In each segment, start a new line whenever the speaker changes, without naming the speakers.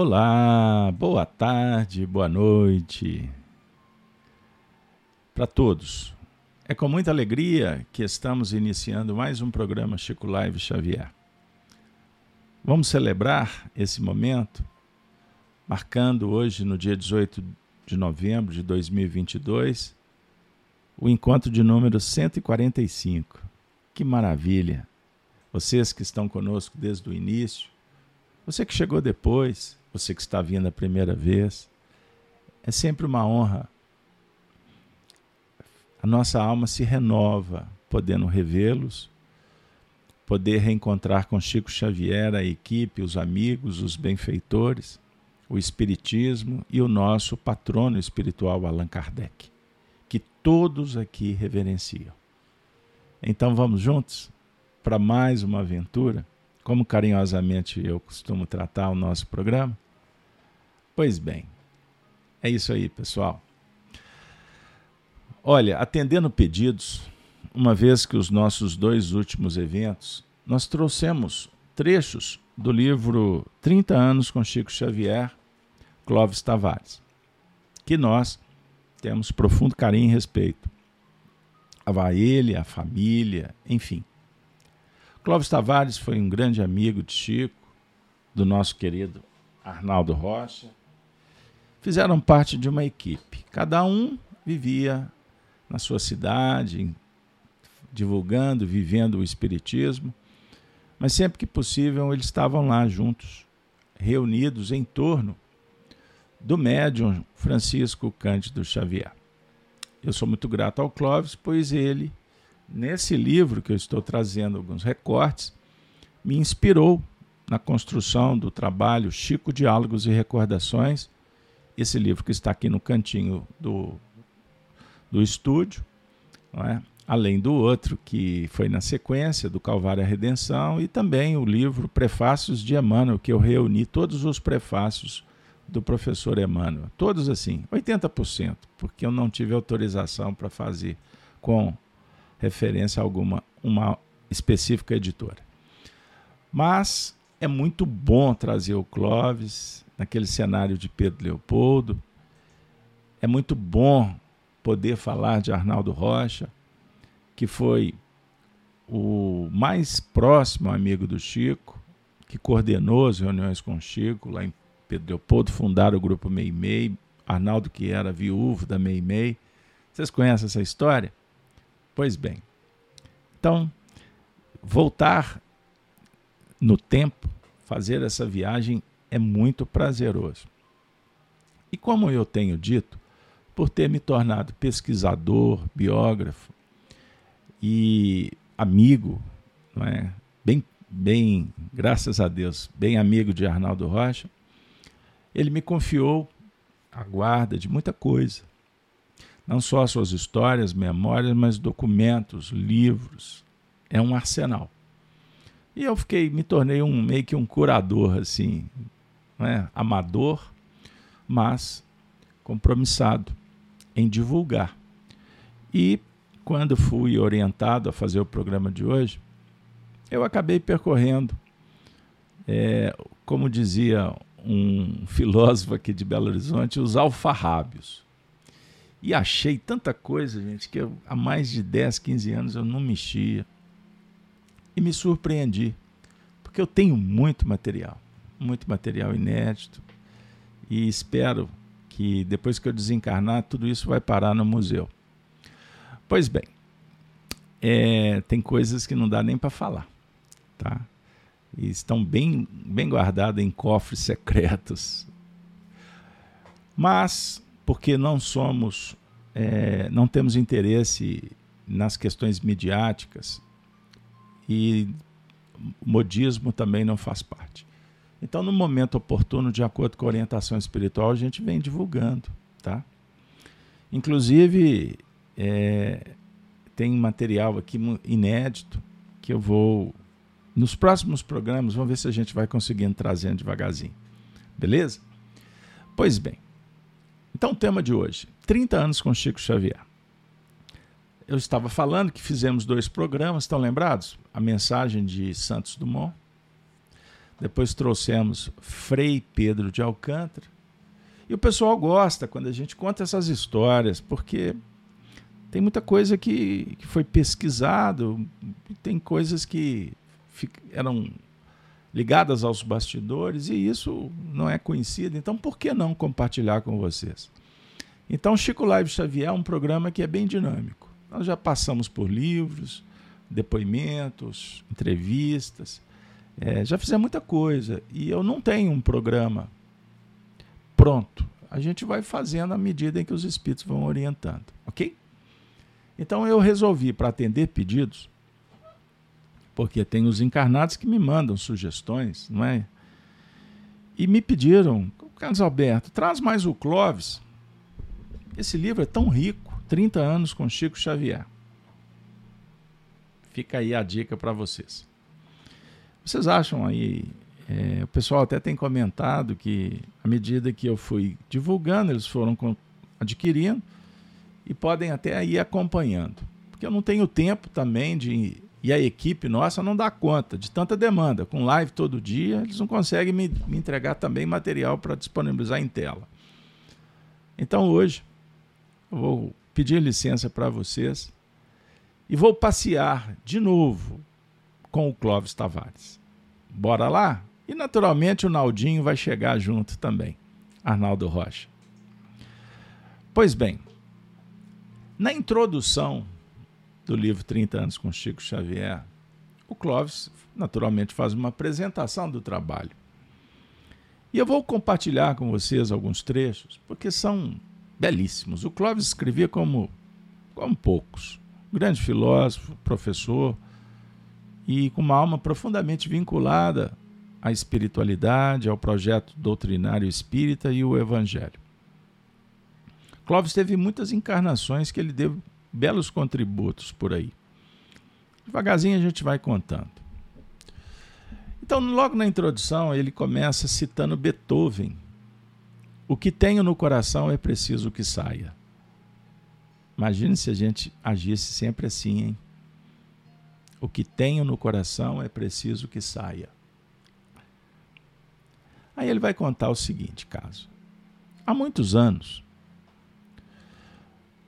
Olá, boa tarde, boa noite para todos. É com muita alegria que estamos iniciando mais um programa Chico Live Xavier. Vamos celebrar esse momento, marcando hoje, no dia 18 de novembro de 2022, o encontro de número 145. Que maravilha! Vocês que estão conosco desde o início, você que chegou depois, você que está vindo a primeira vez. É sempre uma honra. A nossa alma se renova, podendo revê-los, poder reencontrar com Chico Xavier, a equipe, os amigos, os benfeitores, o Espiritismo e o nosso patrono espiritual Allan Kardec, que todos aqui reverenciam. Então vamos juntos para mais uma aventura, como carinhosamente eu costumo tratar o nosso programa? Pois bem, é isso aí, pessoal. Olha, atendendo pedidos, uma vez que os nossos dois últimos eventos, nós trouxemos trechos do livro 30 anos com Chico Xavier, Clóvis Tavares, que nós temos profundo carinho e respeito. A ele, a família, enfim. Clóvis Tavares foi um grande amigo de Chico, do nosso querido Arnaldo Rocha, fizeram parte de uma equipe. Cada um vivia na sua cidade, divulgando, vivendo o Espiritismo, mas sempre que possível eles estavam lá juntos, reunidos em torno do médium Francisco Cândido Xavier. Eu sou muito grato ao Clóvis, pois ele, nesse livro que eu estou trazendo alguns recortes, me inspirou na construção do trabalho Chico Diálogos e Recordações, esse livro que está aqui no cantinho do, do estúdio, é? além do outro que foi na sequência, do Calvário à Redenção, e também o livro Prefácios de Emmanuel, que eu reuni todos os prefácios do professor Emmanuel. Todos assim, 80%, porque eu não tive autorização para fazer com referência alguma uma específica editora. Mas é muito bom trazer o Clóvis, naquele cenário de Pedro Leopoldo. É muito bom poder falar de Arnaldo Rocha, que foi o mais próximo amigo do Chico, que coordenou as reuniões com o Chico lá em Pedro Leopoldo, fundaram o grupo Meimei, Arnaldo que era viúvo da Meimei. Vocês conhecem essa história? Pois bem. Então, voltar no tempo, fazer essa viagem é muito prazeroso. E como eu tenho dito, por ter me tornado pesquisador, biógrafo e amigo, não é? bem, bem, graças a Deus, bem amigo de Arnaldo Rocha, ele me confiou a guarda de muita coisa. Não só suas histórias, memórias, mas documentos, livros. É um arsenal. E eu fiquei, me tornei um meio que um curador assim né, amador, mas compromissado em divulgar. E quando fui orientado a fazer o programa de hoje, eu acabei percorrendo, é, como dizia um filósofo aqui de Belo Horizonte, os alfarrábios. E achei tanta coisa, gente, que eu, há mais de 10, 15 anos eu não mexia. E me surpreendi, porque eu tenho muito material muito material inédito e espero que depois que eu desencarnar, tudo isso vai parar no museu. Pois bem, é, tem coisas que não dá nem para falar, tá? E estão bem, bem guardadas em cofres secretos. Mas, porque não somos, é, não temos interesse nas questões midiáticas e o modismo também não faz parte. Então, no momento oportuno, de acordo com a orientação espiritual, a gente vem divulgando, tá? Inclusive, é, tem material aqui inédito que eu vou, nos próximos programas, vamos ver se a gente vai conseguindo trazendo devagarzinho. Beleza? Pois bem. Então, o tema de hoje: 30 anos com Chico Xavier. Eu estava falando que fizemos dois programas, estão lembrados? A mensagem de Santos Dumont depois trouxemos Frei Pedro de Alcântara. E o pessoal gosta quando a gente conta essas histórias, porque tem muita coisa que, que foi pesquisado, tem coisas que eram ligadas aos bastidores e isso não é conhecido. Então, por que não compartilhar com vocês? Então, Chico Live Xavier é um programa que é bem dinâmico. Nós já passamos por livros, depoimentos, entrevistas, é, já fizemos muita coisa e eu não tenho um programa pronto. A gente vai fazendo à medida em que os espíritos vão orientando, ok? Então eu resolvi, para atender pedidos, porque tem os encarnados que me mandam sugestões, não é? E me pediram, Carlos Alberto, traz mais o Clóvis. Esse livro é tão rico, 30 anos com Chico Xavier. Fica aí a dica para vocês. Vocês acham aí? É, o pessoal até tem comentado que, à medida que eu fui divulgando, eles foram adquirindo e podem até ir acompanhando. Porque eu não tenho tempo também de e a equipe nossa não dá conta de tanta demanda. Com live todo dia, eles não conseguem me, me entregar também material para disponibilizar em tela. Então hoje, eu vou pedir licença para vocês e vou passear de novo com o Clóvis Tavares. Bora lá? E naturalmente o Naldinho vai chegar junto também, Arnaldo Rocha. Pois bem, na introdução do livro 30 anos com Chico Xavier, o Clóvis naturalmente faz uma apresentação do trabalho. E eu vou compartilhar com vocês alguns trechos, porque são belíssimos. O Clóvis escrevia como, como poucos. Grande filósofo, professor, e com uma alma profundamente vinculada à espiritualidade, ao projeto doutrinário espírita e o evangelho. Clóvis teve muitas encarnações que ele deu belos contributos por aí. Devagarzinho a gente vai contando. Então, logo na introdução, ele começa citando Beethoven. O que tenho no coração é preciso que saia. Imagine se a gente agisse sempre assim, hein? O que tenho no coração é preciso que saia. Aí ele vai contar o seguinte caso. Há muitos anos,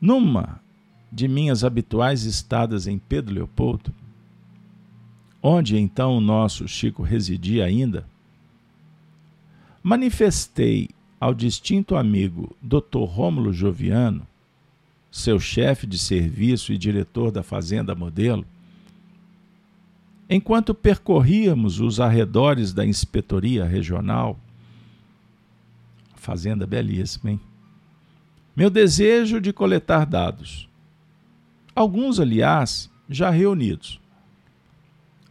numa de minhas habituais estadas em Pedro Leopoldo, onde então o nosso Chico residia ainda, manifestei ao distinto amigo Dr. Rômulo Joviano, seu chefe de serviço e diretor da Fazenda Modelo, enquanto percorríamos os arredores da inspetoria regional, fazenda belíssima, hein? Meu desejo de coletar dados alguns, aliás, já reunidos,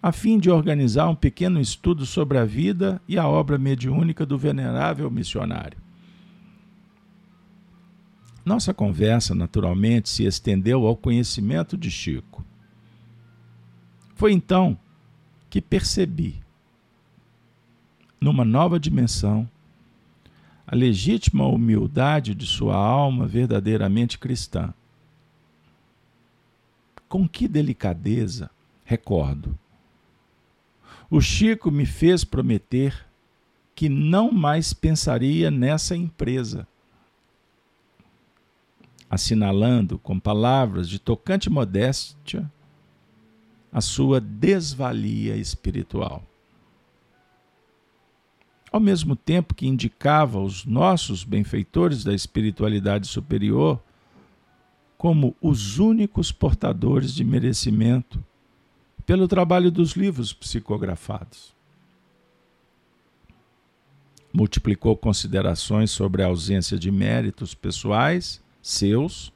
a fim de organizar um pequeno estudo sobre a vida e a obra mediúnica do venerável missionário. Nossa conversa, naturalmente, se estendeu ao conhecimento de Chico. Foi então que percebi, numa nova dimensão, a legítima humildade de sua alma verdadeiramente cristã com que delicadeza, recordo. O Chico me fez prometer que não mais pensaria nessa empresa, assinalando com palavras de tocante modéstia a sua desvalia espiritual. Ao mesmo tempo que indicava os nossos benfeitores da espiritualidade superior como os únicos portadores de merecimento pelo trabalho dos livros psicografados. Multiplicou considerações sobre a ausência de méritos pessoais seus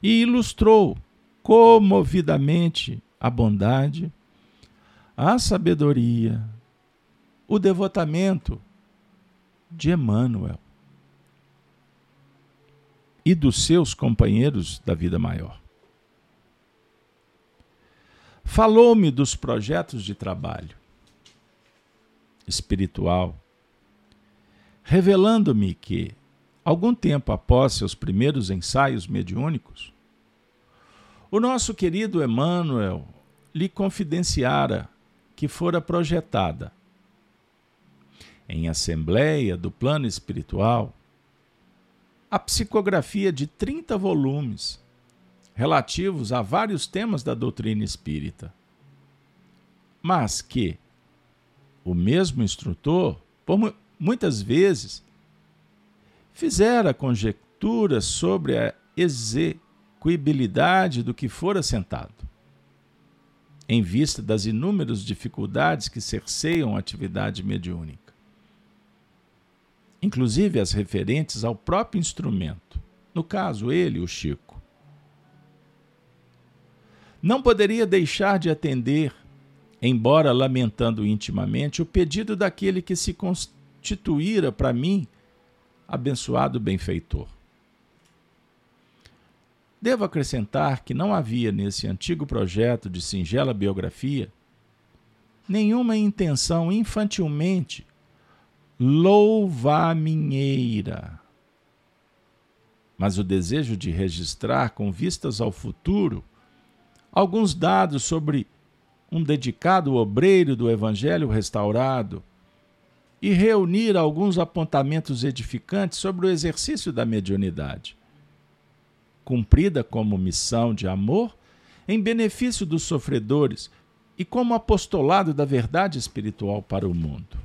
e ilustrou comovidamente a bondade, a sabedoria, o devotamento de Emmanuel e dos seus companheiros da vida maior. Falou-me dos projetos de trabalho espiritual, revelando-me que, algum tempo após seus primeiros ensaios mediúnicos, o nosso querido Emmanuel lhe confidenciara que fora projetada em assembleia do plano espiritual, a psicografia de 30 volumes relativos a vários temas da doutrina espírita. Mas que o mesmo instrutor, por muitas vezes, fizera conjecturas sobre a execuibilidade do que fora assentado, em vista das inúmeras dificuldades que cerceiam a atividade mediúnica, inclusive as referentes ao próprio instrumento, no caso, ele, o Chico. Não poderia deixar de atender, embora lamentando intimamente, o pedido daquele que se constituíra para mim abençoado benfeitor. Devo acrescentar que não havia nesse antigo projeto de singela biografia nenhuma intenção infantilmente louvaminheira, mas o desejo de registrar com vistas ao futuro alguns dados sobre um dedicado obreiro do Evangelho restaurado e reunir alguns apontamentos edificantes sobre o exercício da mediunidade, cumprida como missão de amor em benefício dos sofredores e como apostolado da verdade espiritual para o mundo.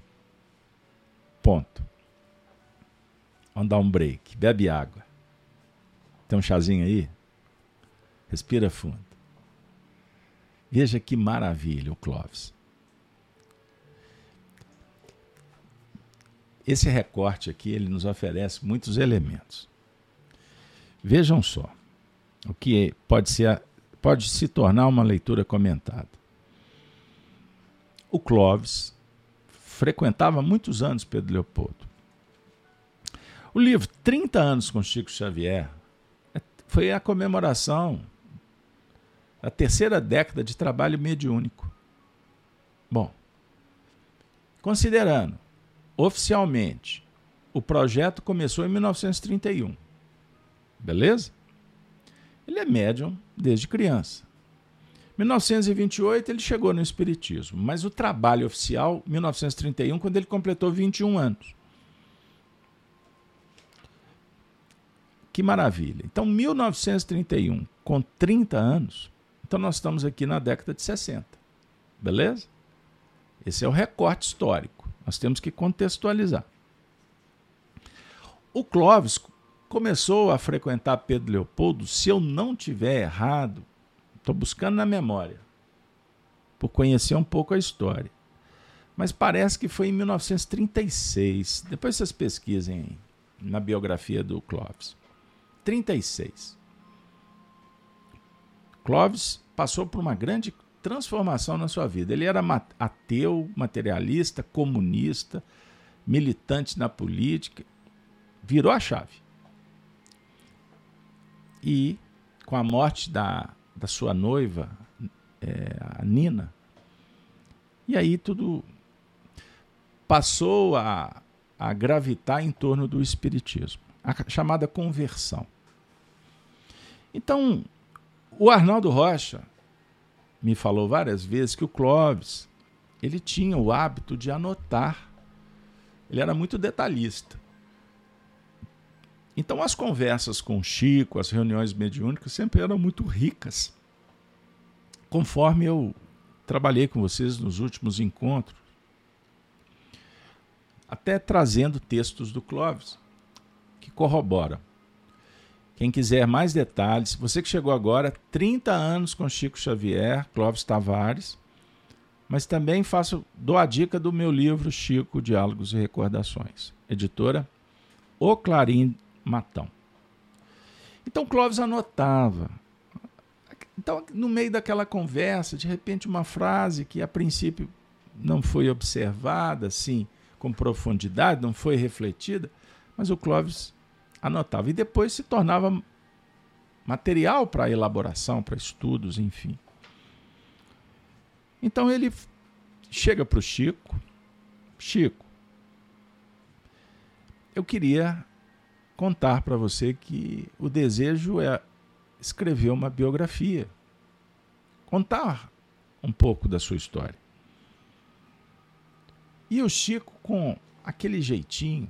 Ponto. Vamos dar um break. Bebe água. Tem um chazinho aí? Respira fundo. Veja que maravilha o Clóvis. Esse recorte aqui ele nos oferece muitos elementos. Vejam só o que pode, ser, pode se tornar uma leitura comentada. O Clóvis frequentava muitos anos Pedro Leopoldo. O livro 30 anos com Chico Xavier é, foi a comemoração a terceira década de trabalho mediúnico. Bom, considerando oficialmente, o projeto começou em 1931. Beleza? Ele é médium desde criança. 1928 ele chegou no espiritismo, mas o trabalho oficial 1931 quando ele completou 21 anos. Que maravilha. Então 1931 com 30 anos, então nós estamos aqui na década de 60. Beleza? Esse é o recorte histórico. Nós temos que contextualizar. O Clóvis começou a frequentar Pedro Leopoldo, se eu não tiver errado, estou buscando na memória, por conhecer um pouco a história. Mas parece que foi em 1936. Depois vocês pesquisem na biografia do Clóvis. 36. Clóvis passou por uma grande transformação na sua vida. Ele era ateu, materialista, comunista, militante na política, virou a chave. E com a morte da, da sua noiva, é, a Nina, e aí tudo passou a, a gravitar em torno do espiritismo, a chamada conversão. Então, o Arnaldo Rocha me falou várias vezes que o Clóvis ele tinha o hábito de anotar. Ele era muito detalhista. Então as conversas com o Chico, as reuniões mediúnicas sempre eram muito ricas. Conforme eu trabalhei com vocês nos últimos encontros, até trazendo textos do Clóvis que corroboram. Quem quiser mais detalhes, você que chegou agora, 30 anos com Chico Xavier, Clóvis Tavares, mas também faço, dou a dica do meu livro Chico, Diálogos e Recordações, editora O Clarim Matão. Então Clóvis anotava. Então, no meio daquela conversa, de repente uma frase que a princípio não foi observada assim com profundidade, não foi refletida, mas o Clóvis anotava. E depois se tornava material para elaboração, para estudos, enfim. Então ele chega para o Chico: Chico, eu queria contar para você que o desejo é escrever uma biografia, contar um pouco da sua história. E o Chico, com aquele jeitinho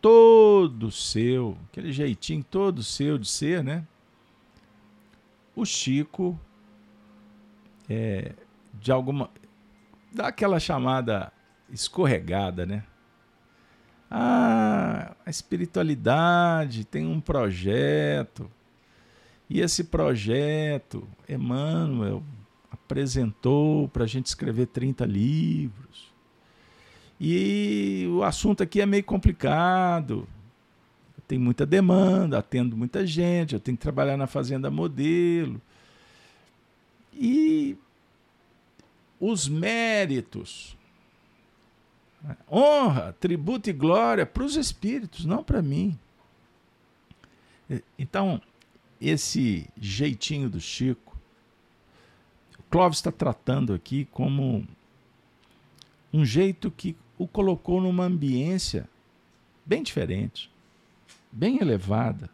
todo seu, aquele jeitinho todo seu de ser, né? O Chico, é, de alguma. dá aquela chamada escorregada, né? Ah, a espiritualidade tem um projeto. E esse projeto, Emmanuel apresentou para a gente escrever 30 livros. E o assunto aqui é meio complicado. Tem muita demanda, atendo muita gente, eu tenho que trabalhar na fazenda modelo. E os méritos, honra, tributo e glória para os espíritos, não para mim. Então, esse jeitinho do Chico, o Clóvis está tratando aqui como um jeito que o colocou numa ambiência bem diferente, bem elevada.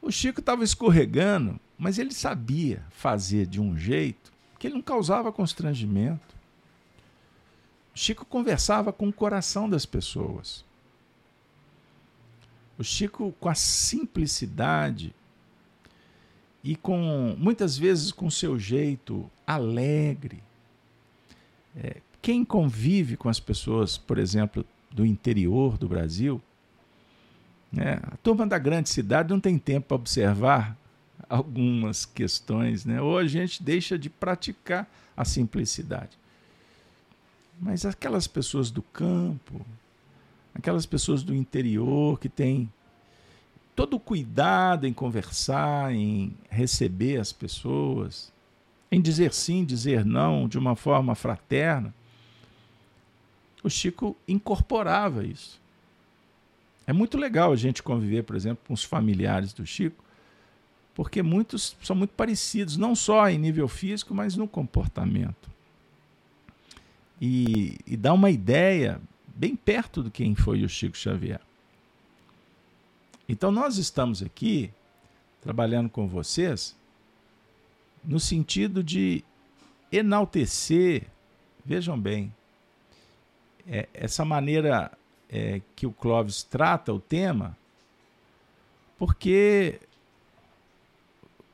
O Chico estava escorregando, mas ele sabia fazer de um jeito que ele não causava constrangimento. Chico conversava com o coração das pessoas. O Chico, com a simplicidade e com muitas vezes com seu jeito alegre, é, quem convive com as pessoas, por exemplo, do interior do Brasil, né, a turma da grande cidade não tem tempo para observar algumas questões, né? ou a gente deixa de praticar a simplicidade. Mas aquelas pessoas do campo, aquelas pessoas do interior que têm todo o cuidado em conversar, em receber as pessoas, em dizer sim, dizer não de uma forma fraterna, o Chico incorporava isso. É muito legal a gente conviver, por exemplo, com os familiares do Chico, porque muitos são muito parecidos, não só em nível físico, mas no comportamento. E, e dá uma ideia bem perto do quem foi o Chico Xavier. Então, nós estamos aqui trabalhando com vocês no sentido de enaltecer, vejam bem, é, essa maneira é, que o Clóvis trata o tema, porque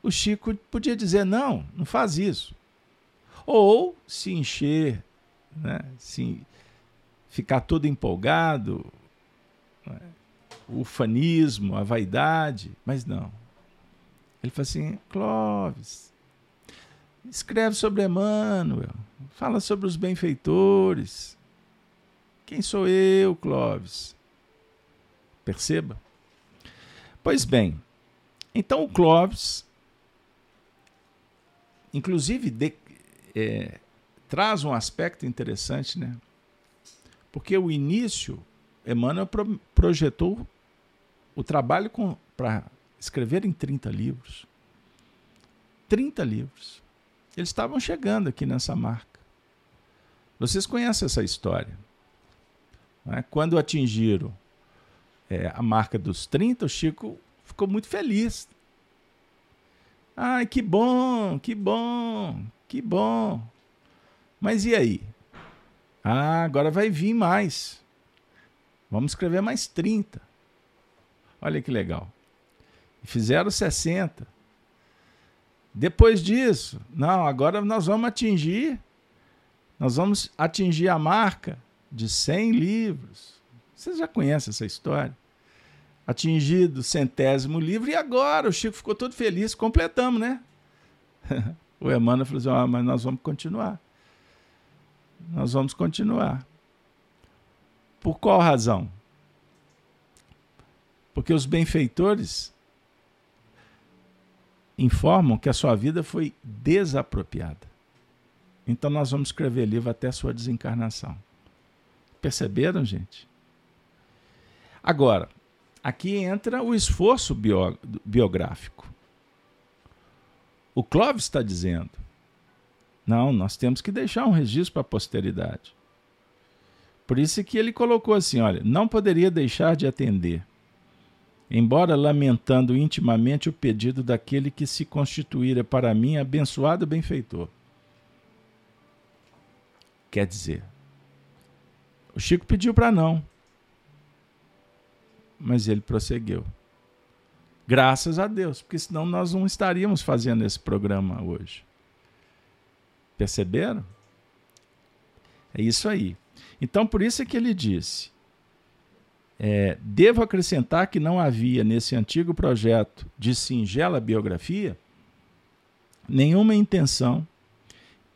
o Chico podia dizer: não, não faz isso. Ou se encher, né, se ficar todo empolgado, né, o fanismo, a vaidade, mas não. Ele fala assim: Clóvis, escreve sobre Emmanuel, fala sobre os benfeitores, quem sou eu, Clóvis? Perceba? Pois bem, então o Clóvis, inclusive, de, é, traz um aspecto interessante, né? Porque o início, Emmanuel pro, projetou o trabalho para escrever em 30 livros. 30 livros. Eles estavam chegando aqui nessa marca. Vocês conhecem essa história. Né? Quando atingiram é, a marca dos 30, o Chico ficou muito feliz. Ai, que bom, que bom, que bom. Mas e aí? Ah, agora vai vir mais. Vamos escrever mais 30. Olha que legal. Fizeram 60. Depois disso, não, agora nós vamos atingir, nós vamos atingir a marca de 100 livros. Vocês já conhecem essa história? Atingido o centésimo livro, e agora o Chico ficou todo feliz, completamos, né? o Emmanuel falou assim: ah, mas nós vamos continuar. Nós vamos continuar. Por qual razão? Porque os benfeitores informam que a sua vida foi desapropriada. Então nós vamos escrever livro até a sua desencarnação. Perceberam, gente? Agora, aqui entra o esforço bio, biográfico. O Clóvis está dizendo: não, nós temos que deixar um registro para a posteridade. Por isso que ele colocou assim: olha, não poderia deixar de atender, embora lamentando intimamente o pedido daquele que se constituíra para mim abençoado benfeitor. Quer dizer, O Chico pediu para não. Mas ele prosseguiu. Graças a Deus, porque senão nós não estaríamos fazendo esse programa hoje. Perceberam? É isso aí. Então, por isso é que ele disse: é, devo acrescentar que não havia nesse antigo projeto de singela biografia nenhuma intenção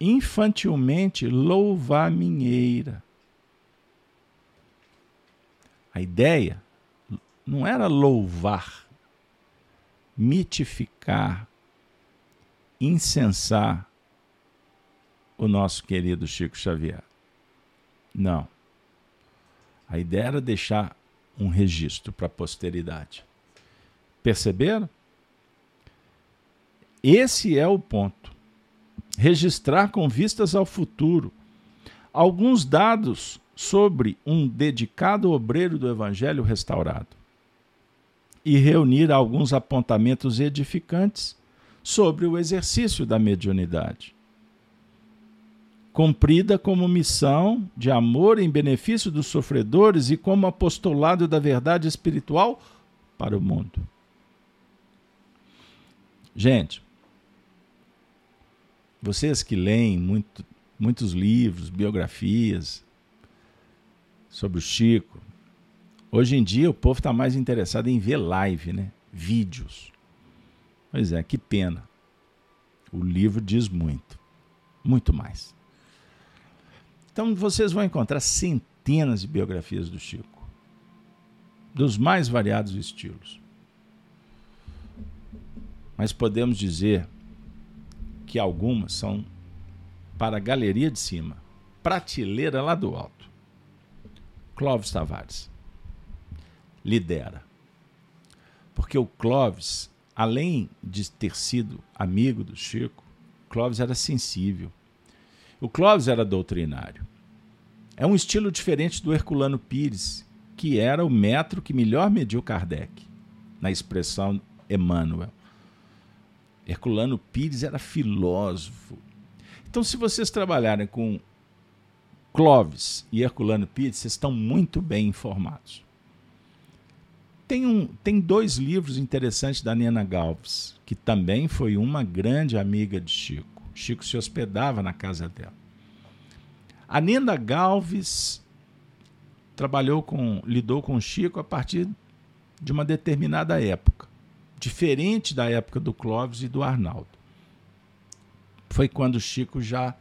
infantilmente louvaminheira. A ideia não era louvar, mitificar, incensar o nosso querido Chico Xavier. Não. A ideia era deixar um registro para a posteridade. Perceberam? Esse é o ponto. Registrar com vistas ao futuro alguns dados sobre um dedicado obreiro do Evangelho restaurado e reunir alguns apontamentos edificantes sobre o exercício da mediunidade. Cumprida como missão de amor em benefício dos sofredores e como apostolado da verdade espiritual para o mundo. Gente, vocês que leem muito, muitos livros, biografias sobre o Chico, hoje em dia o povo está mais interessado em ver live, né? vídeos. Pois é, que pena. O livro diz muito, muito mais. Então vocês vão encontrar centenas de biografias do Chico, dos mais variados estilos. Mas podemos dizer que algumas são para a galeria de cima, prateleira lá do alto. Clóvis Tavares lidera. Porque o Clóvis, além de ter sido amigo do Chico, Clóvis era sensível. O Clóvis era doutrinário. É um estilo diferente do Herculano Pires, que era o metro que melhor mediu Kardec, na expressão Emmanuel. Herculano Pires era filósofo. Então, se vocês trabalharem com Clóvis e Herculano Pires, vocês estão muito bem informados. Tem, um, tem dois livros interessantes da Nena Galves, que também foi uma grande amiga de Chico. Chico se hospedava na casa dela. A Nena Galves trabalhou com, lidou com Chico a partir de uma determinada época diferente da época do Clóvis e do Arnaldo. Foi quando Chico já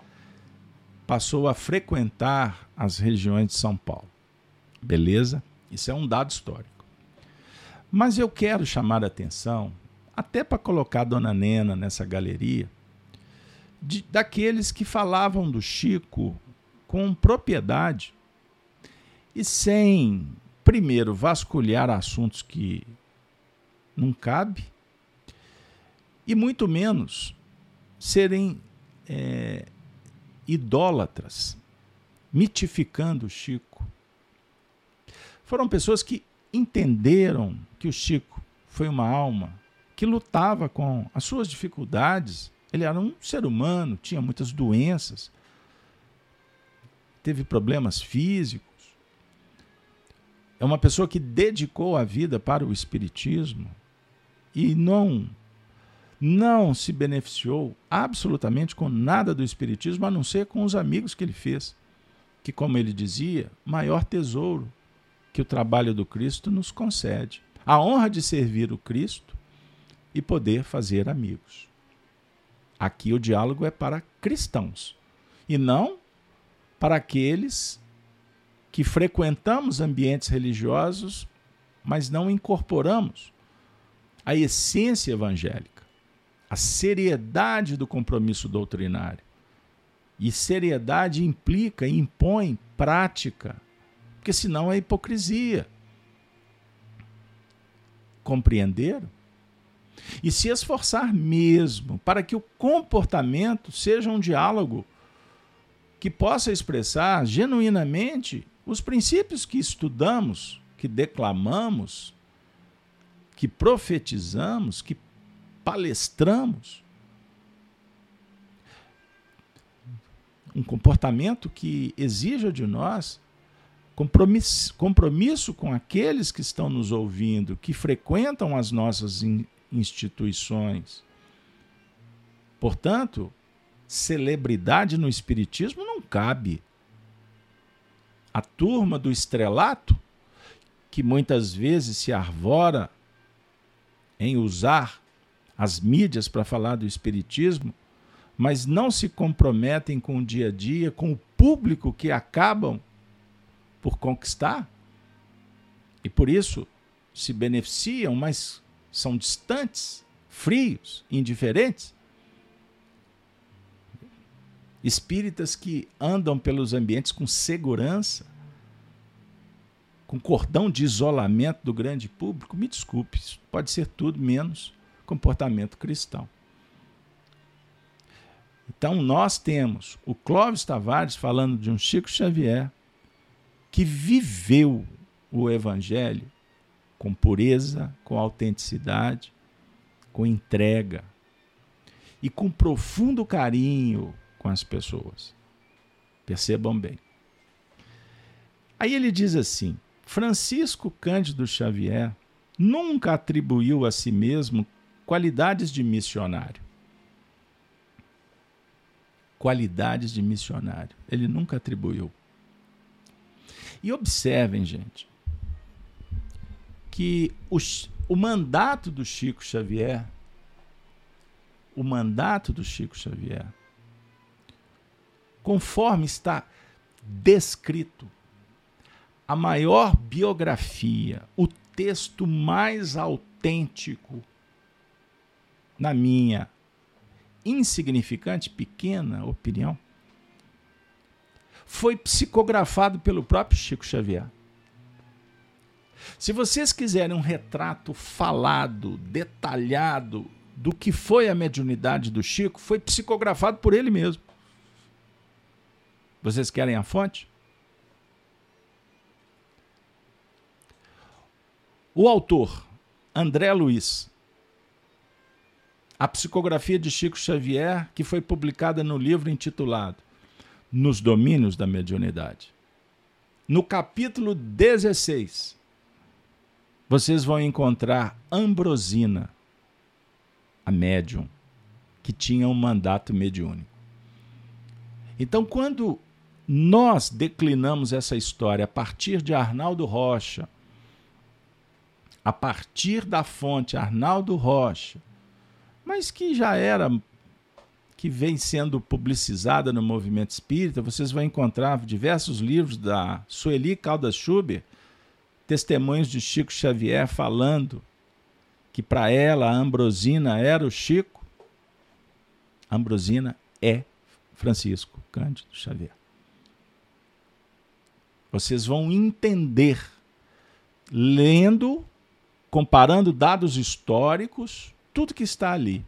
passou a frequentar as regiões de São Paulo. Beleza? Isso é um dado histórico. Mas eu quero chamar a atenção, até para colocar a Dona Nena nessa galeria, de, daqueles que falavam do Chico com propriedade e sem, primeiro, vasculhar assuntos que não cabe, e muito menos serem é, idólatras, mitificando o Chico. Foram pessoas que entenderam que o Chico foi uma alma que lutava com as suas dificuldades. Ele era um ser humano, tinha muitas doenças, teve problemas físicos. É uma pessoa que dedicou a vida para o Espiritismo, e não não se beneficiou absolutamente com nada do espiritismo a não ser com os amigos que ele fez, que como ele dizia, maior tesouro que o trabalho do Cristo nos concede, a honra de servir o Cristo e poder fazer amigos. Aqui o diálogo é para cristãos e não para aqueles que frequentamos ambientes religiosos, mas não incorporamos a essência evangélica, a seriedade do compromisso doutrinário. E seriedade implica, impõe prática, porque senão é hipocrisia. Compreenderam? E se esforçar mesmo para que o comportamento seja um diálogo que possa expressar genuinamente os princípios que estudamos, que declamamos, que profetizamos, que palestramos. Um comportamento que exija de nós compromisso, com aqueles que estão nos ouvindo, que frequentam as nossas instituições. Portanto, celebridade no Espiritismo não cabe. A turma do estrelato, que muitas vezes se arvora em usar as mídias para falar do Espiritismo, mas não se comprometem com o dia a dia, com o público que acabam por conquistar e por isso se beneficiam, mas são distantes, frios, indiferentes. Espíritas que andam pelos ambientes com segurança, com cordão de isolamento do grande público, me desculpe, isso pode ser tudo menos comportamento cristão. Então, nós temos o Clóvis Tavares falando de um Chico Xavier que viveu o Evangelho com pureza, com autenticidade, com entrega e com profundo carinho com as pessoas. Percebam bem. Aí ele diz assim: Francisco Cândido Xavier nunca atribuiu a si mesmo qualidades de missionário qualidades de missionário. Ele nunca atribuiu. E observem, gente, que os, o mandato do Chico Xavier, o mandato do Chico Xavier, conforme está descrito, a maior biografia, o texto mais autêntico, na minha insignificante, pequena opinião, foi psicografado pelo próprio Chico Xavier. Se vocês quiserem um retrato falado, detalhado do que foi a mediunidade do Chico, foi psicografado por ele mesmo. Vocês querem a fonte? O autor, André Luiz, a psicografia de Chico Xavier, que foi publicada no livro intitulado Nos Domínios da Mediunidade. No capítulo 16, vocês vão encontrar Ambrosina, a médium, que tinha um mandato mediúnico. Então, quando nós declinamos essa história a partir de Arnaldo Rocha, a partir da fonte Arnaldo Rocha, mas que já era que vem sendo publicizada no movimento espírita, vocês vão encontrar diversos livros da Sueli Caldas Schubert, testemunhos de Chico Xavier falando que para ela a Ambrosina era o Chico. A Ambrosina é Francisco Cândido Xavier. Vocês vão entender lendo, comparando dados históricos tudo que está ali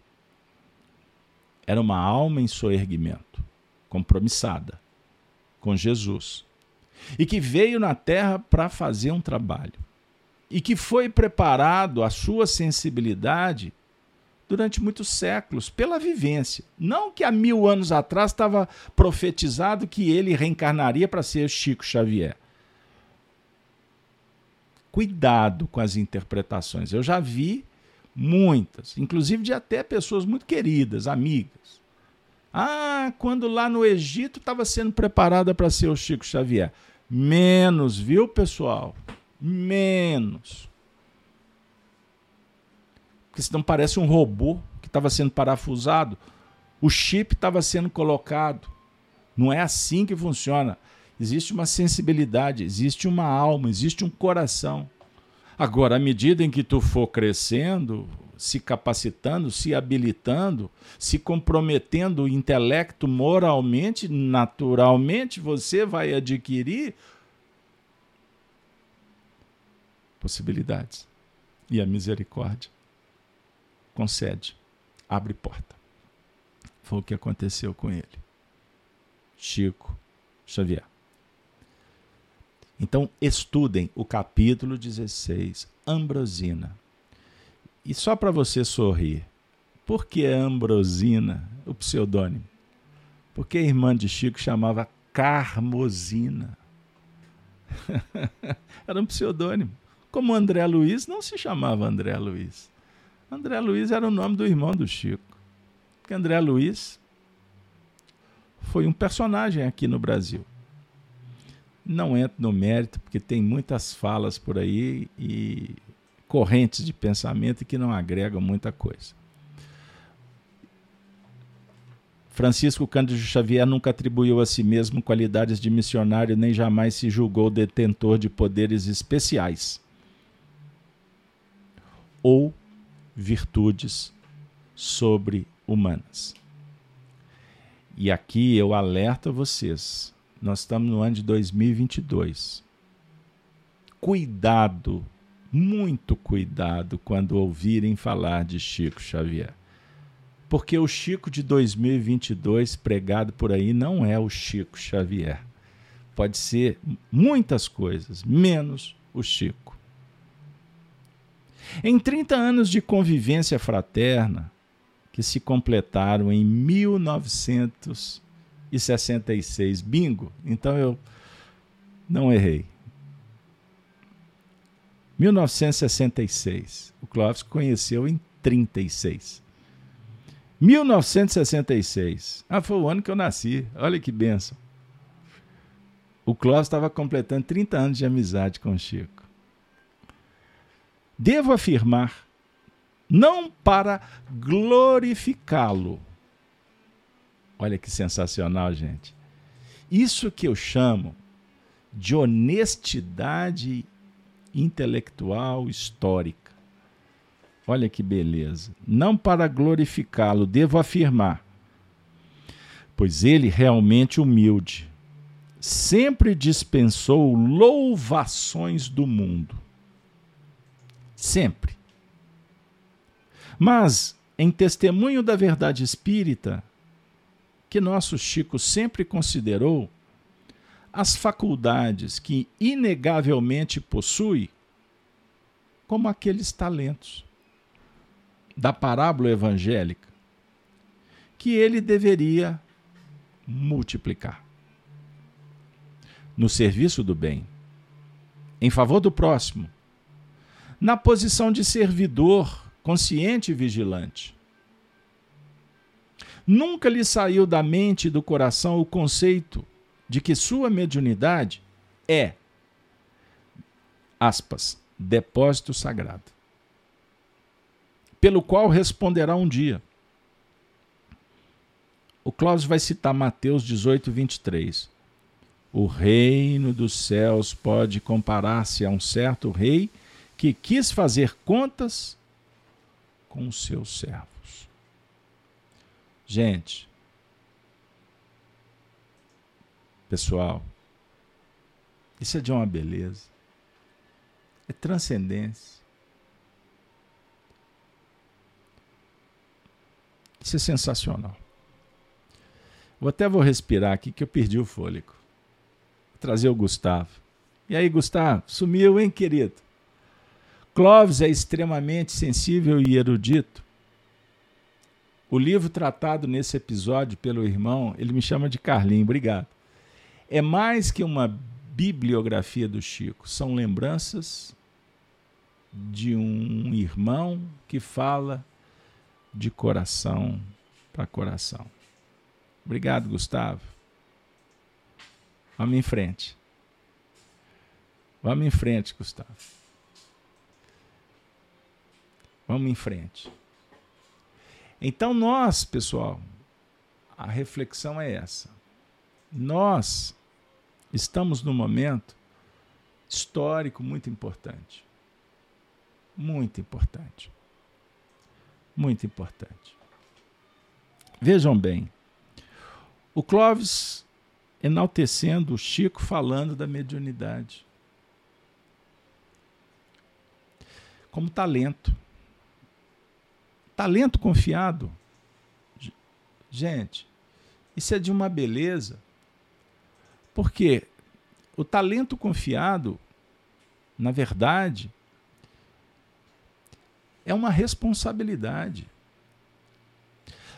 era uma alma em soerguimento, compromissada com Jesus, e que veio na terra para fazer um trabalho, e que foi preparado a sua sensibilidade durante muitos séculos pela vivência. Não que há mil anos atrás estava profetizado que ele reencarnaria para ser Chico Xavier. Cuidado com as interpretações. Eu já vi Muitas, inclusive de até pessoas muito queridas, amigas. Ah, quando lá no Egito estava sendo preparada para ser o Chico Xavier. Menos, viu, pessoal? Menos. Porque senão parece um robô que estava sendo parafusado. O chip estava sendo colocado. Não é assim que funciona. Existe uma sensibilidade, existe uma alma, existe um coração. Agora, à medida em que tu for crescendo, se capacitando, se habilitando, se comprometendo o intelecto moralmente, naturalmente você vai adquirir possibilidades. E a misericórdia concede, abre porta. Foi o que aconteceu com ele. Chico Xavier. Então, estudem o capítulo 16, Ambrosina. E só para você sorrir, por que Ambrosina, o pseudônimo? Porque a irmã de Chico chamava Carmosina. era um pseudônimo. Como André Luiz não se chamava André Luiz. André Luiz era o nome do irmão do Chico. Porque André Luiz foi um personagem aqui no Brasil. Não entro no mérito, porque tem muitas falas por aí e correntes de pensamento que não agregam muita coisa. Francisco Cândido Xavier nunca atribuiu a si mesmo qualidades de missionário nem jamais se julgou detentor de poderes especiais ou virtudes sobre-humanas. E aqui eu alerto vocês, nós estamos no ano de 2022. Cuidado, muito cuidado quando ouvirem falar de Chico Xavier. Porque o Chico de 2022 pregado por aí não é o Chico Xavier. Pode ser muitas coisas, menos o Chico. Em 30 anos de convivência fraterna, que se completaram em 1966, bingo, então eu não errei. 1966, o Clóvis conheceu em 36. 1966, ah, foi o ano que eu nasci, olha que benção. O Clóvis estava completando 30 anos de amizade com o Chico. Devo afirmar, não para glorificá-lo. Olha que sensacional, gente. Isso que eu chamo de honestidade intelectual histórica. Olha que beleza. Não para glorificá-lo, devo afirmar, pois ele realmente humilde, sempre dispensou louvações do mundo sempre. Mas, em testemunho da verdade espírita, que nosso Chico sempre considerou, as faculdades que inegavelmente possui, como aqueles talentos da parábola evangélica, que ele deveria multiplicar no serviço do bem, em favor do próximo, na posição de servidor, consciente e vigilante. Nunca lhe saiu da mente e do coração o conceito de que sua mediunidade é, aspas, depósito sagrado, pelo qual responderá um dia. O Cláudio vai citar Mateus 18, 23. O reino dos céus pode comparar-se a um certo rei que quis fazer contas com os seus servos. Gente, pessoal, isso é de uma beleza, é transcendência. Isso é sensacional. Eu até vou respirar aqui que eu perdi o fôlego. Vou trazer o Gustavo. E aí, Gustavo, sumiu, hein, querido? Clóvis é extremamente sensível e erudito. O livro tratado nesse episódio pelo irmão, ele me chama de Carlinho, obrigado. É mais que uma bibliografia do Chico, são lembranças de um irmão que fala de coração para coração. Obrigado, Gustavo. Vamos em frente. Vamos em frente, Gustavo. Vamos em frente. Então, nós, pessoal, a reflexão é essa. Nós estamos num momento histórico muito importante. Muito importante. Muito importante. Vejam bem, o Clóvis enaltecendo o Chico falando da mediunidade como talento. Talento confiado. Gente, isso é de uma beleza. Porque o talento confiado, na verdade, é uma responsabilidade.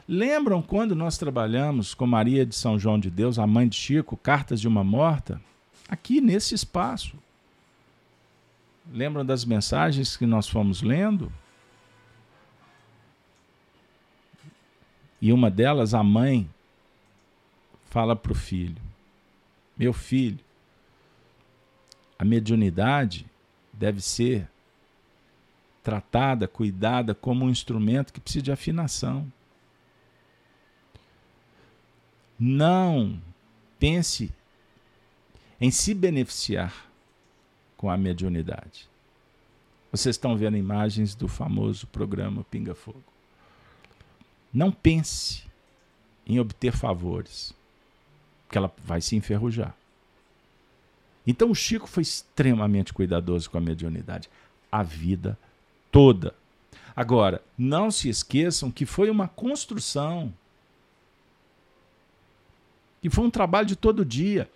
Lembram quando nós trabalhamos com Maria de São João de Deus, a mãe de Chico, Cartas de uma Morta? aqui nesse espaço. Lembram das mensagens que nós fomos lendo? E uma delas, a mãe, fala para o filho: Meu filho, a mediunidade deve ser tratada, cuidada como um instrumento que precisa de afinação. Não pense em se beneficiar com a mediunidade. Vocês estão vendo imagens do famoso programa Pinga Fogo. Não pense em obter favores, porque ela vai se enferrujar. Então o Chico foi extremamente cuidadoso com a mediunidade a vida toda. Agora, não se esqueçam que foi uma construção, que foi um trabalho de todo dia.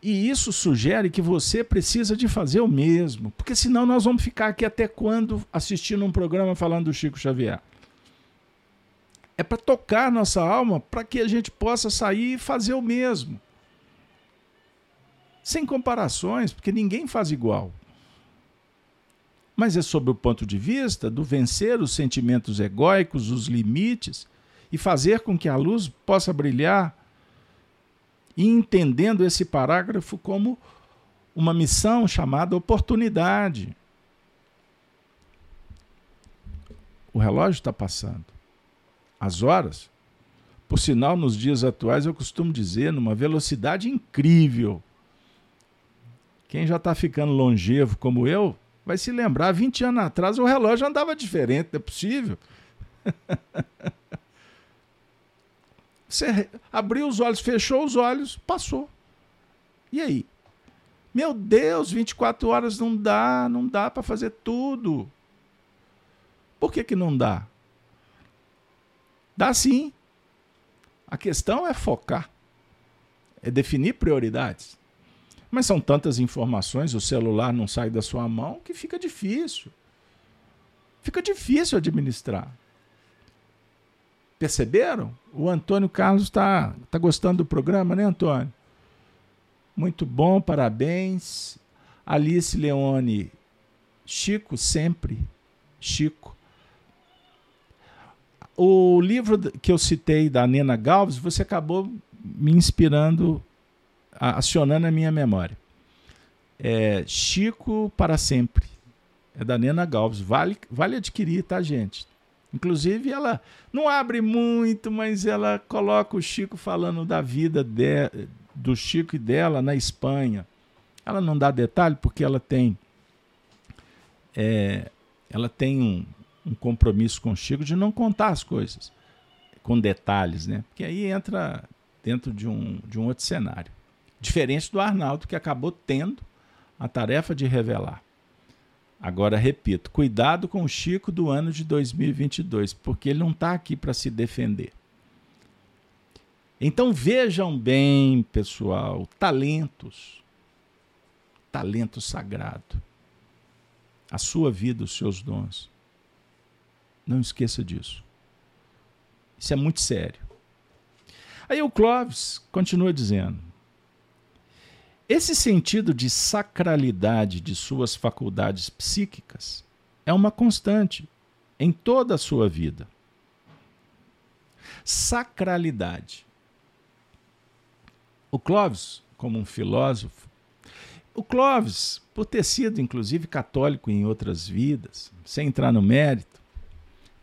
E isso sugere que você precisa de fazer o mesmo, porque senão nós vamos ficar aqui até quando assistindo um programa falando do Chico Xavier. É para tocar nossa alma, para que a gente possa sair e fazer o mesmo. Sem comparações, porque ninguém faz igual. Mas é sob o ponto de vista do vencer os sentimentos egóicos, os limites, e fazer com que a luz possa brilhar e entendendo esse parágrafo como uma missão chamada oportunidade. O relógio está passando. As horas, por sinal, nos dias atuais, eu costumo dizer, numa velocidade incrível. Quem já está ficando longevo como eu, vai se lembrar, 20 anos atrás o relógio andava diferente, não é possível. Você abriu os olhos, fechou os olhos, passou. E aí? Meu Deus, 24 horas não dá, não dá para fazer tudo. Por que, que não dá? Dá sim. A questão é focar, é definir prioridades. Mas são tantas informações, o celular não sai da sua mão, que fica difícil. Fica difícil administrar. Perceberam? O Antônio Carlos está tá gostando do programa, né, Antônio? Muito bom, parabéns. Alice Leone, Chico, sempre. Chico. O livro que eu citei da Nena Galves, você acabou me inspirando, acionando a minha memória. É Chico para sempre. É da Nena Galves. Vale, vale adquirir, tá, gente? Inclusive, ela não abre muito, mas ela coloca o Chico falando da vida de, do Chico e dela na Espanha. Ela não dá detalhe porque ela tem é, ela tem um, um compromisso com o Chico de não contar as coisas com detalhes, né? Porque aí entra dentro de um, de um outro cenário. Diferente do Arnaldo, que acabou tendo a tarefa de revelar. Agora, repito, cuidado com o Chico do ano de 2022, porque ele não está aqui para se defender. Então vejam bem, pessoal, talentos, talento sagrado, a sua vida, os seus dons. Não esqueça disso. Isso é muito sério. Aí o Clóvis continua dizendo: esse sentido de sacralidade de suas faculdades psíquicas é uma constante em toda a sua vida. Sacralidade. O Clóvis, como um filósofo, o Clóvis, por ter sido inclusive católico em outras vidas, sem entrar no mérito,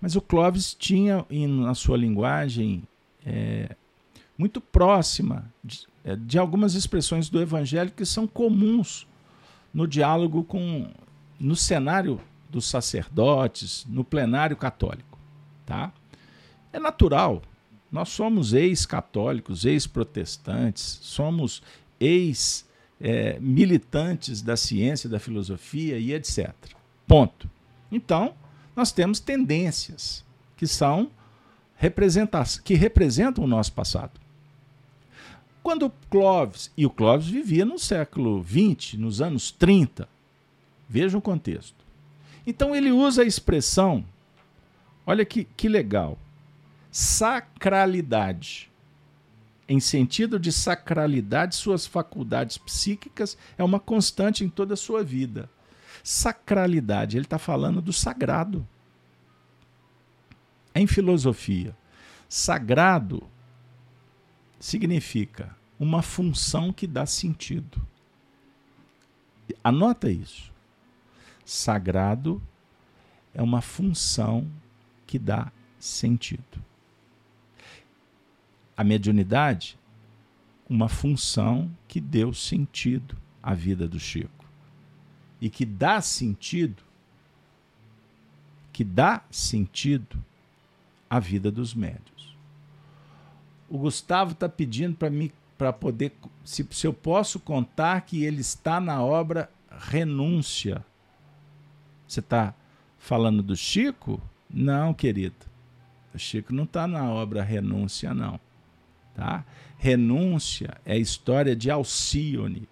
mas o Clóvis tinha na sua linguagem é, muito próxima de, é, de algumas expressões do evangelho que são comuns no diálogo com no cenário dos sacerdotes, no plenário católico, tá? É natural. Nós somos ex-católicos, ex-protestantes, somos ex-militantes é, da ciência, da filosofia e etc. Ponto. Então, nós temos tendências que são que representam o nosso passado. Quando Clóvis, e o Clóvis vivia no século XX, nos anos 30, veja o contexto. Então ele usa a expressão, olha que, que legal, sacralidade. em sentido de sacralidade, suas faculdades psíquicas é uma constante em toda a sua vida. Sacralidade, ele está falando do sagrado. Em filosofia, sagrado significa uma função que dá sentido. Anota isso. Sagrado é uma função que dá sentido. A mediunidade, uma função que deu sentido à vida do Chico. E que dá sentido, que dá sentido à vida dos médios. O Gustavo está pedindo para mim para poder se, se eu posso contar que ele está na obra Renúncia. Você está falando do Chico? Não, querido. O Chico não está na obra Renúncia, não. Tá? Renúncia é a história de Alcione.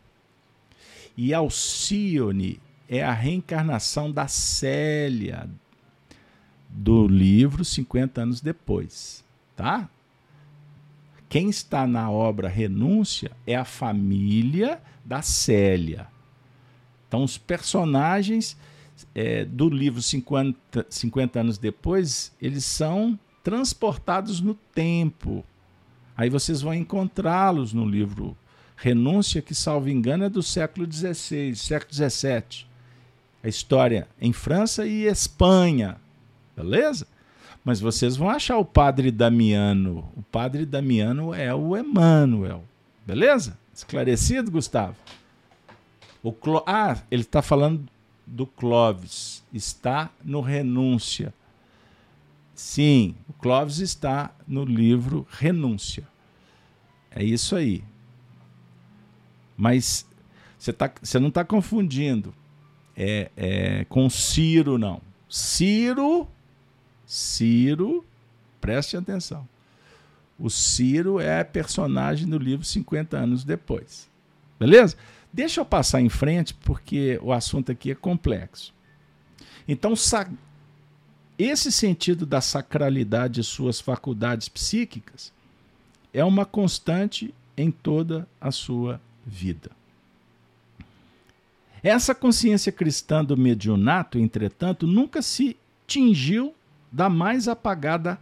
E Alcione é a reencarnação da Célia do livro 50 anos depois, tá? Quem está na obra Renúncia é a família da Célia. Então, os personagens é, do livro 50, 50 anos depois, eles são transportados no tempo. Aí vocês vão encontrá-los no livro Renúncia, que, salvo engano, é do século XVI, século XVII. A história em França e Espanha. Beleza? Mas vocês vão achar o padre Damiano. O padre Damiano é o Emmanuel. Beleza? Esclarecido, Gustavo? O Clo... Ah, ele está falando do Clóvis. Está no Renúncia. Sim, o Clóvis está no livro Renúncia. É isso aí. Mas você, tá, você não está confundindo é, é, com Ciro, não. Ciro Ciro, preste atenção. O Ciro é personagem do livro 50 anos depois. Beleza? Deixa eu passar em frente porque o assunto aqui é complexo. Então, esse sentido da sacralidade de suas faculdades psíquicas é uma constante em toda a sua vida. Essa consciência cristã do mediunato, entretanto, nunca se tingiu da mais apagada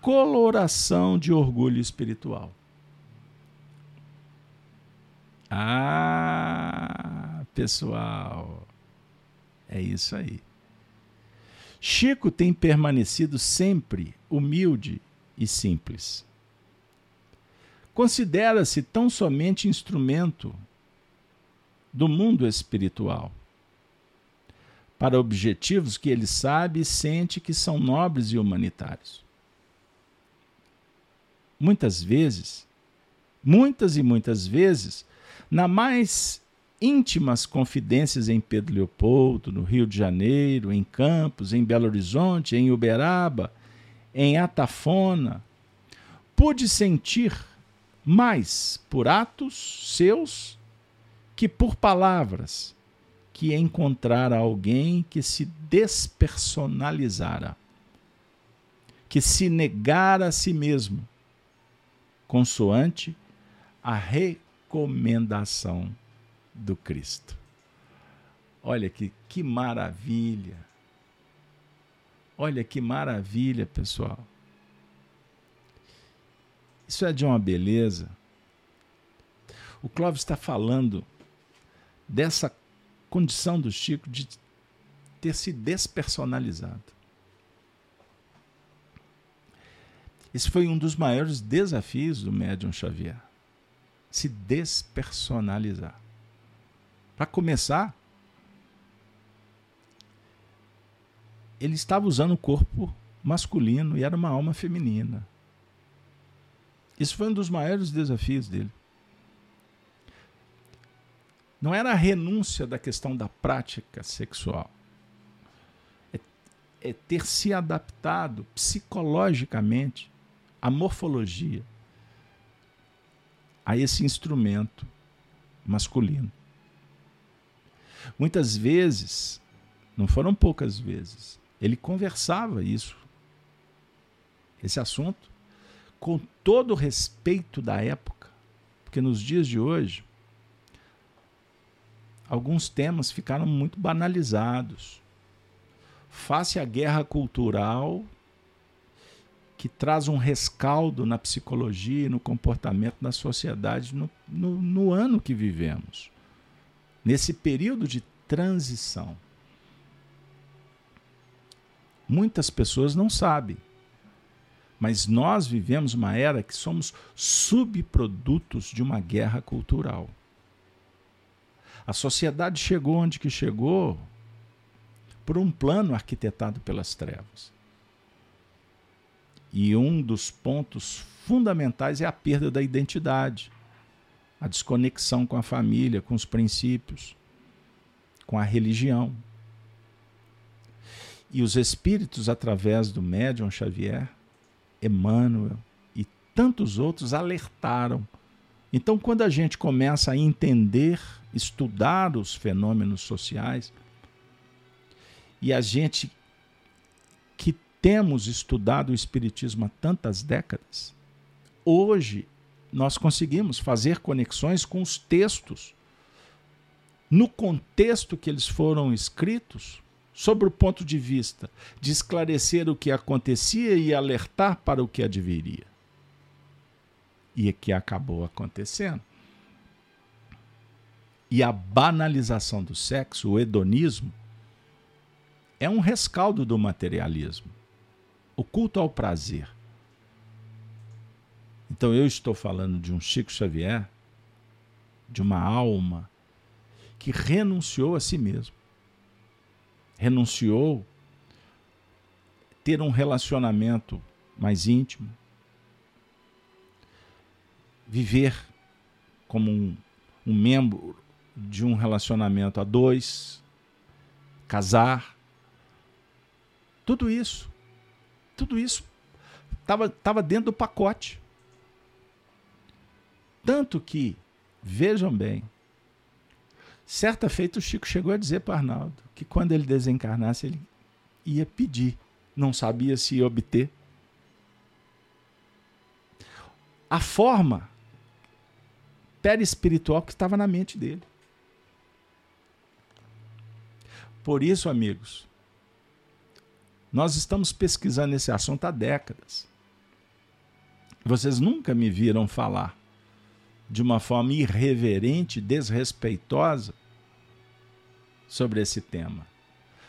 coloração de orgulho espiritual. Ah, pessoal, é isso aí. Chico tem permanecido sempre humilde e simples. Considera-se tão somente instrumento do mundo espiritual para objetivos que ele sabe e sente que são nobres e humanitários. Muitas vezes, muitas e muitas vezes, na mais íntimas confidências em Pedro Leopoldo, no Rio de Janeiro, em Campos, em Belo Horizonte, em Uberaba, em Atafona, pude sentir mais por atos seus que por palavras que encontrar alguém que se despersonalizara, que se negara a si mesmo, consoante a recomendação do Cristo. Olha que, que maravilha! Olha que maravilha, pessoal. Isso é de uma beleza. O Clóvis está falando dessa condição do Chico de ter se despersonalizado. Esse foi um dos maiores desafios do médium Xavier. Se despersonalizar. Para começar, ele estava usando o corpo masculino e era uma alma feminina. Isso foi um dos maiores desafios dele. Não era a renúncia da questão da prática sexual. É, é ter se adaptado psicologicamente à morfologia, a esse instrumento masculino. Muitas vezes, não foram poucas vezes, ele conversava isso, esse assunto, com todo o respeito da época, porque nos dias de hoje, alguns temas ficaram muito banalizados. Face à guerra cultural, que traz um rescaldo na psicologia e no comportamento da sociedade no, no, no ano que vivemos, nesse período de transição. Muitas pessoas não sabem, mas nós vivemos uma era que somos subprodutos de uma guerra cultural. A sociedade chegou onde que chegou por um plano arquitetado pelas trevas. E um dos pontos fundamentais é a perda da identidade, a desconexão com a família, com os princípios, com a religião. E os espíritos, através do médium Xavier, Emmanuel e tantos outros, alertaram. Então, quando a gente começa a entender, estudar os fenômenos sociais, e a gente que temos estudado o Espiritismo há tantas décadas, hoje nós conseguimos fazer conexões com os textos, no contexto que eles foram escritos, sobre o ponto de vista de esclarecer o que acontecia e alertar para o que adviria. E é que acabou acontecendo. E a banalização do sexo, o hedonismo, é um rescaldo do materialismo. O culto ao prazer. Então eu estou falando de um Chico Xavier, de uma alma que renunciou a si mesmo renunciou ter um relacionamento mais íntimo, viver como um, um membro de um relacionamento a dois, casar, tudo isso, tudo isso estava tava dentro do pacote. Tanto que, vejam bem, Certa feita, o Chico chegou a dizer para Arnaldo que quando ele desencarnasse, ele ia pedir, não sabia se ia obter. A forma perespiritual que estava na mente dele. Por isso, amigos, nós estamos pesquisando esse assunto há décadas. Vocês nunca me viram falar de uma forma irreverente, desrespeitosa sobre esse tema.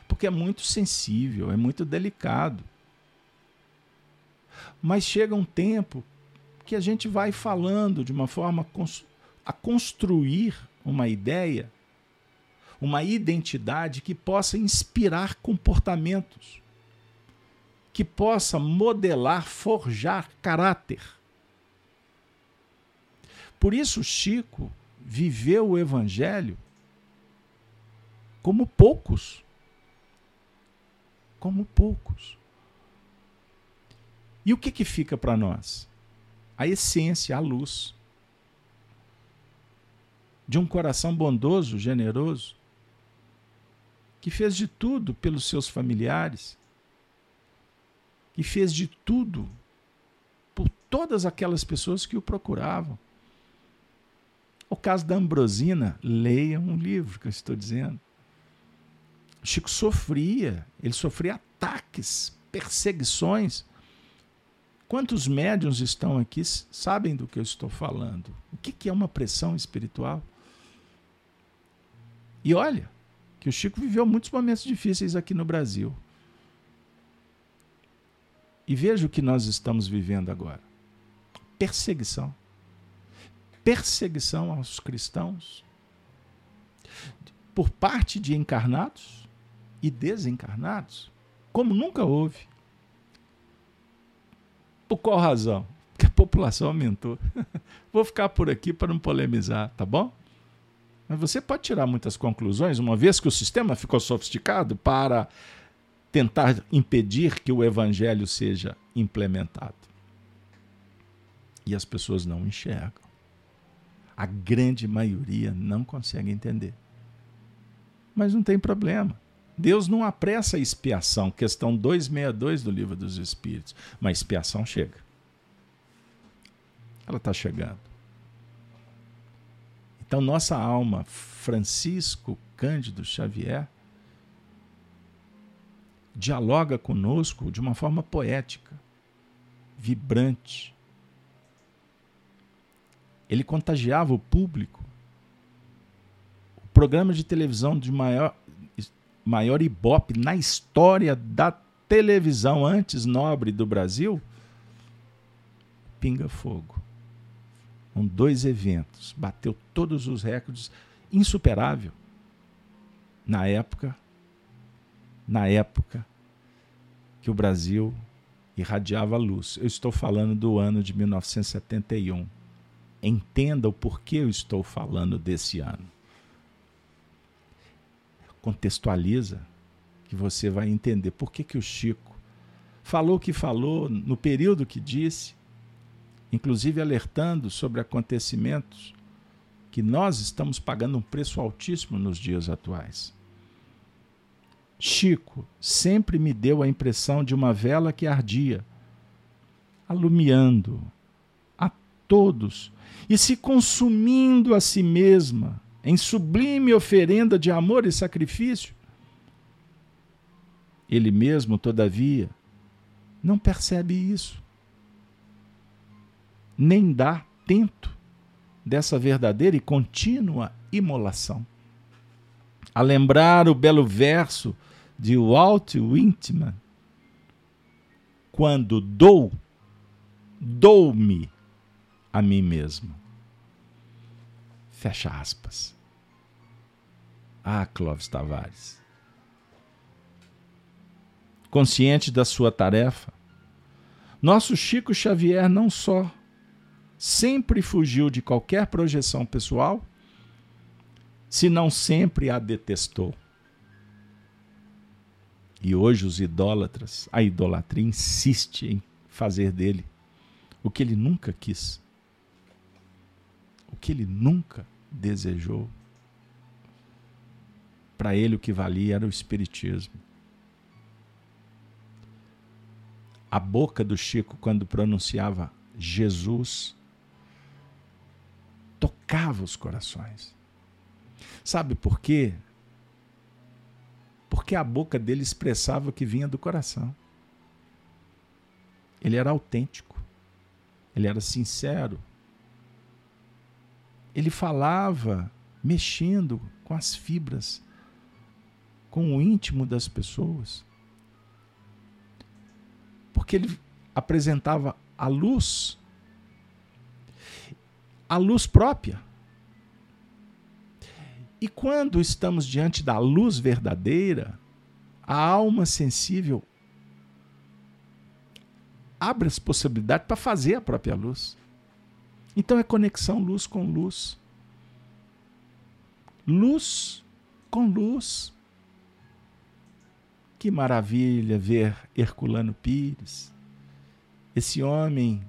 Porque é muito sensível, é muito delicado. Mas chega um tempo que a gente vai falando de uma forma a construir uma ideia, uma identidade que possa inspirar comportamentos, que possa modelar, forjar caráter. Por isso, Chico viveu o Evangelho como poucos. Como poucos. E o que, que fica para nós? A essência, a luz de um coração bondoso, generoso, que fez de tudo pelos seus familiares, que fez de tudo por todas aquelas pessoas que o procuravam. O caso da Ambrosina, leia um livro que eu estou dizendo. Chico sofria, ele sofria ataques, perseguições. Quantos médiums estão aqui sabem do que eu estou falando? O que é uma pressão espiritual? E olha, que o Chico viveu muitos momentos difíceis aqui no Brasil. E veja o que nós estamos vivendo agora: perseguição perseguição aos cristãos por parte de encarnados e desencarnados, como nunca houve. Por qual razão? Porque a população aumentou. Vou ficar por aqui para não polemizar, tá bom? Mas você pode tirar muitas conclusões, uma vez que o sistema ficou sofisticado para tentar impedir que o evangelho seja implementado. E as pessoas não enxergam a grande maioria não consegue entender. Mas não tem problema. Deus não apressa a expiação, questão 262 do livro dos Espíritos, mas expiação chega. ela está chegando. Então, nossa alma, Francisco Cândido Xavier, dialoga conosco de uma forma poética, vibrante. Ele contagiava o público. O programa de televisão de maior, maior ibope na história da televisão antes nobre do Brasil, Pinga Fogo. Com dois eventos, bateu todos os recordes, insuperável. Na época, na época que o Brasil irradiava luz. Eu estou falando do ano de 1971. Entenda o porquê eu estou falando desse ano contextualiza, que você vai entender por que, que o Chico falou o que falou no período que disse, inclusive alertando sobre acontecimentos que nós estamos pagando um preço altíssimo nos dias atuais. Chico sempre me deu a impressão de uma vela que ardia, alumiando a todos e se consumindo a si mesma em sublime oferenda de amor e sacrifício. Ele mesmo, todavia, não percebe isso, nem dá tento dessa verdadeira e contínua imolação. A lembrar o belo verso de Walt Whitman, quando dou, dou-me a mim mesmo. Fecha aspas. Ah, Clóvis Tavares. Consciente da sua tarefa, nosso Chico Xavier não só sempre fugiu de qualquer projeção pessoal, senão sempre a detestou. E hoje os idólatras, a idolatria insiste em fazer dele o que ele nunca quis o que ele nunca desejou. Para ele o que valia era o Espiritismo. A boca do Chico, quando pronunciava Jesus, tocava os corações. Sabe por quê? Porque a boca dele expressava o que vinha do coração. Ele era autêntico, ele era sincero, ele falava mexendo com as fibras, com o íntimo das pessoas. Porque ele apresentava a luz, a luz própria. E quando estamos diante da luz verdadeira, a alma sensível abre as possibilidades para fazer a própria luz. Então é conexão luz com luz. Luz com luz. Que maravilha ver Herculano Pires, esse homem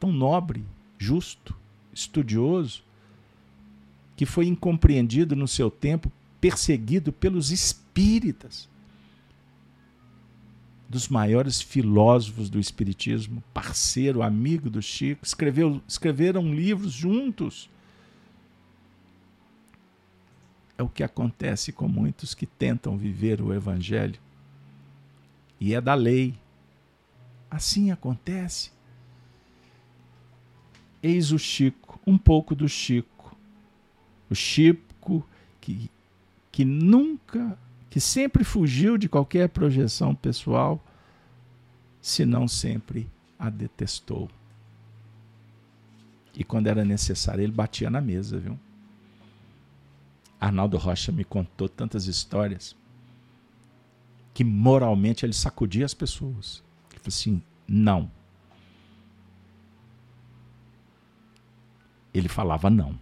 tão nobre, justo, estudioso, que foi incompreendido no seu tempo, perseguido pelos espíritas dos maiores filósofos do Espiritismo, parceiro, amigo do Chico, escreveu, escreveram livros juntos. É o que acontece com muitos que tentam viver o Evangelho. E é da lei. Assim acontece. Eis o Chico, um pouco do Chico. O Chico que, que nunca que sempre fugiu de qualquer projeção pessoal, se não sempre a detestou. E quando era necessário, ele batia na mesa, viu? Arnaldo Rocha me contou tantas histórias que moralmente ele sacudia as pessoas. Ele falou assim: não. Ele falava não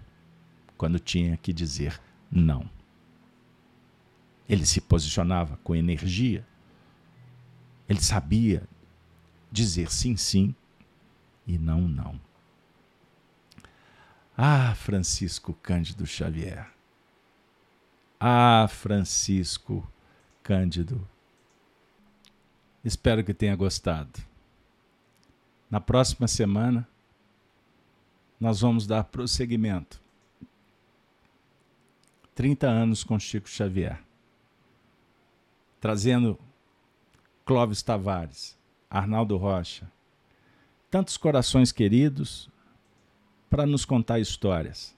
quando tinha que dizer não. Ele se posicionava com energia. Ele sabia dizer sim, sim e não, não. Ah, Francisco Cândido Xavier. Ah, Francisco Cândido. Espero que tenha gostado. Na próxima semana, nós vamos dar prosseguimento. 30 anos com Chico Xavier. Trazendo Clóvis Tavares, Arnaldo Rocha, tantos corações queridos para nos contar histórias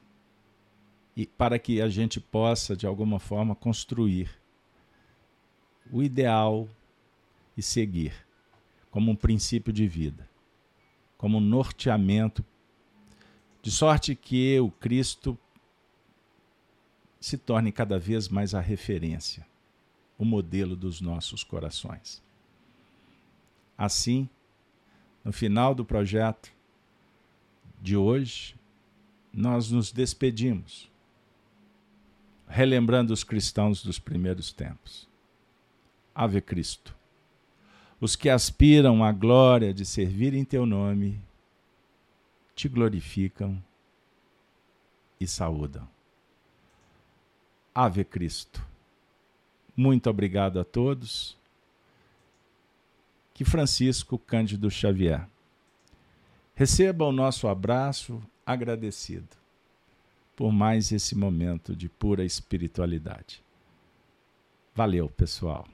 e para que a gente possa, de alguma forma, construir o ideal e seguir como um princípio de vida, como um norteamento, de sorte que o Cristo se torne cada vez mais a referência, o modelo dos nossos corações. Assim, no final do projeto de hoje, nós nos despedimos, relembrando os cristãos dos primeiros tempos. Ave Cristo. Os que aspiram à glória de servir em teu nome, te glorificam e saúdam. Ave Cristo. Muito obrigado a todos. Que Francisco Cândido Xavier receba o nosso abraço agradecido por mais esse momento de pura espiritualidade. Valeu, pessoal.